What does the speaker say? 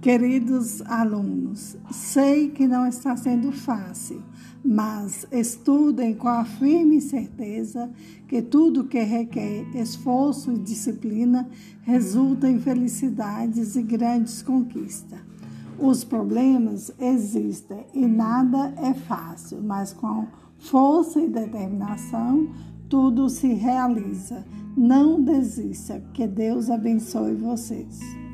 Queridos alunos, sei que não está sendo fácil, mas estudem com a firme certeza que tudo que requer esforço e disciplina resulta em felicidades e grandes conquistas. Os problemas existem e nada é fácil, mas com força e determinação tudo se realiza. Não desista, que Deus abençoe vocês.